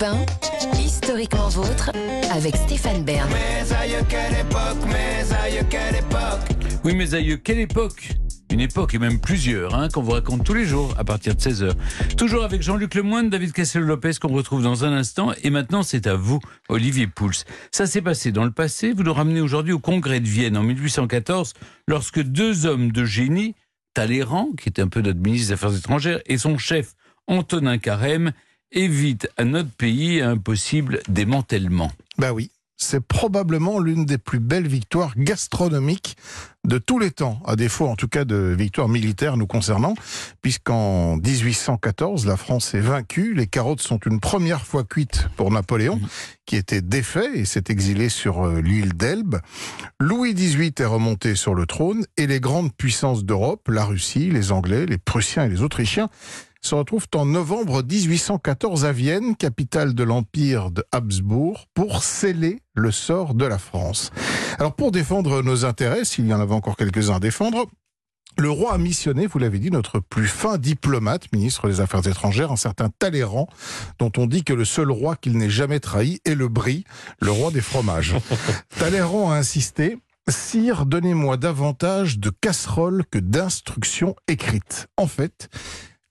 Europe 1, historiquement vôtre, avec Stéphane Bern. Mes aïeux, quelle époque, mes aïeux, quelle époque. Oui, mes aïeux, quelle époque? Une époque et même plusieurs, hein, qu'on vous raconte tous les jours à partir de 16h. Toujours avec Jean-Luc Lemoyne, David Cassel-Lopez, qu'on retrouve dans un instant. Et maintenant, c'est à vous, Olivier Pouls. Ça s'est passé dans le passé. Vous nous ramenez aujourd'hui au congrès de Vienne en 1814, lorsque deux hommes de génie, Talleyrand, qui était un peu notre ministre des Affaires étrangères, et son chef, Antonin Carême, évitent à notre pays un possible démantèlement. Bah oui, c'est probablement l'une des plus belles victoires gastronomiques de tous les temps, à défaut en tout cas de victoires militaires nous concernant, puisqu'en 1814, la France est vaincue, les carottes sont une première fois cuites pour Napoléon, qui était défait et s'est exilé sur euh, l'île d'Elbe. Louis XVIII est remonté sur le trône et les grandes puissances d'Europe, la Russie, les Anglais, les Prussiens et les Autrichiens, se retrouvent en novembre 1814 à Vienne, capitale de l'Empire de Habsbourg, pour sceller le sort de la France. Alors pour défendre nos intérêts, s'il y en avait encore quelques-uns à défendre, le roi a missionné, vous l'avez dit, notre plus fin diplomate, ministre des Affaires étrangères, un certain Talleyrand, dont on dit que le seul roi qu'il n'ait jamais trahi est le Brie, le roi des fromages. Talleyrand a insisté, Sire, donnez-moi davantage de casseroles que d'instructions écrites. En fait,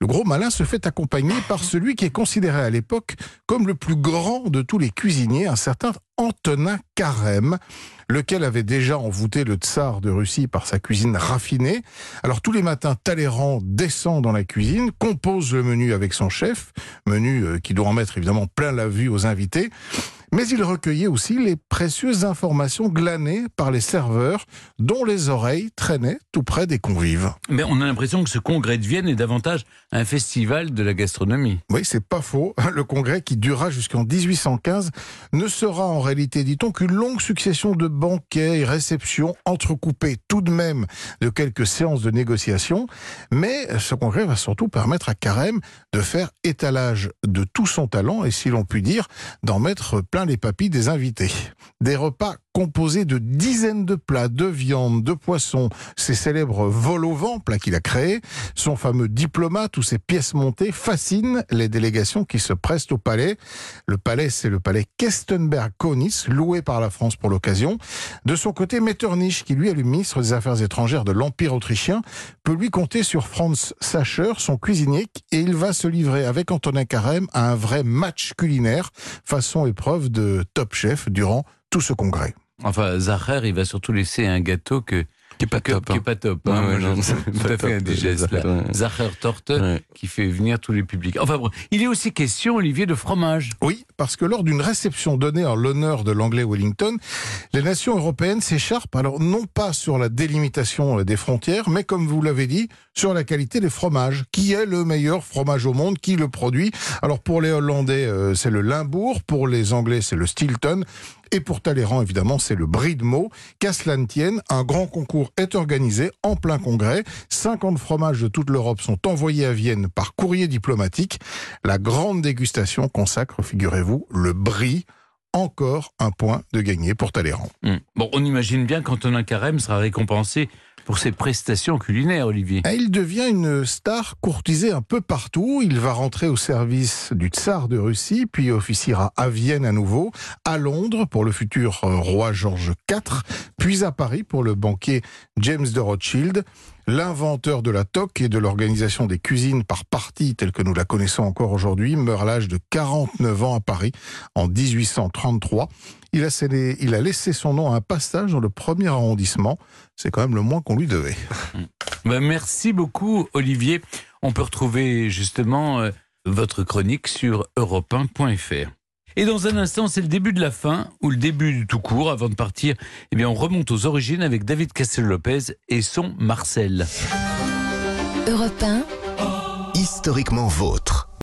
le gros malin se fait accompagner par celui qui est considéré à l'époque comme le plus grand de tous les cuisiniers, un certain Antonin Carême, lequel avait déjà envoûté le tsar de Russie par sa cuisine raffinée. Alors tous les matins, Talleyrand descend dans la cuisine, compose le menu avec son chef, menu euh, qui doit en mettre évidemment plein la vue aux invités. Mais il recueillait aussi les précieuses informations glanées par les serveurs, dont les oreilles traînaient tout près des convives. Mais on a l'impression que ce congrès de Vienne est davantage un festival de la gastronomie. Oui, c'est pas faux. Le congrès qui durera jusqu'en 1815 ne sera en réalité, dit-on, qu'une longue succession de banquets et réceptions entrecoupées tout de même de quelques séances de négociation. Mais ce congrès va surtout permettre à Carême de faire étalage de tout son talent et, si l'on peut dire, d'en mettre plein les papilles des invités. Des repas composés de dizaines de plats, de viande, de poissons, ses célèbres vols au vent, plats qu'il a créés, son fameux diplomate ou ses pièces montées fascinent les délégations qui se pressent au palais. Le palais, c'est le palais Kestenberg-Konitz, loué par la France pour l'occasion. De son côté, Metternich, qui lui est le ministre des Affaires étrangères de l'Empire autrichien, peut lui compter sur Franz Sacher, son cuisinier, et il va se livrer avec Antonin Carême à un vrai match culinaire, façon épreuve de Top Chef durant tout ce congrès. Enfin, Zacher, il va surtout laisser un gâteau que qui est pas que- top. qui hein. est pas top. Hein. ouais, Moi, non, je- c'est tout pas à fait top, indigeste. déjà. là. Ouais. Zacher Torte Ouais. qui fait venir tous les publics. Enfin bon, il est aussi question, Olivier, de fromage. Oui, parce que lors d'une réception donnée en l'honneur de l'anglais Wellington, les nations européennes s'écharpent alors non pas sur la délimitation euh, des frontières, mais comme vous l'avez dit, sur la qualité des fromages. Qui est le meilleur fromage au monde? Qui le produit? Alors pour les Hollandais, euh, c'est le Limbourg, pour les Anglais, c'est le Stilton. Et pour Talleyrand, évidemment, c'est le brie de Meaux. Qu'à cela ne tienne, un grand concours est organisé en plein congrès. 50 fromages de toute l'Europe sont envoyés à Vienne par courrier diplomatique. La grande dégustation consacre, figurez-vous, le brie. Encore un point de gagné pour Talleyrand. Hum. Bon, on imagine bien qu'Antonin Carême sera récompensé pour ses prestations culinaires, Olivier. Il devient une star courtisée un peu partout. Il va rentrer au service du tsar de Russie, puis officiera à Vienne à nouveau, à Londres pour le futur euh, roi George IV, puis à Paris pour le banquier James de Rothschild. L'inventeur de la toque et de l'organisation des cuisines par partie telle que nous la connaissons encore aujourd'hui meurt à l'âge de 49 ans à Paris en 1833. Il a, laissé son nom à un passage dans le premier arrondissement. C'est quand même le moins qu'on lui devait. Ben, merci beaucoup, Olivier. On peut retrouver justement euh, votre chronique sur europe1.fr. Et dans un instant, c'est le début de la fin, ou le début du tout court. Avant de partir, eh bien, on remonte aux origines avec David Castel-Lopez et son Marcel. Europe 1, Historiquement vôtre.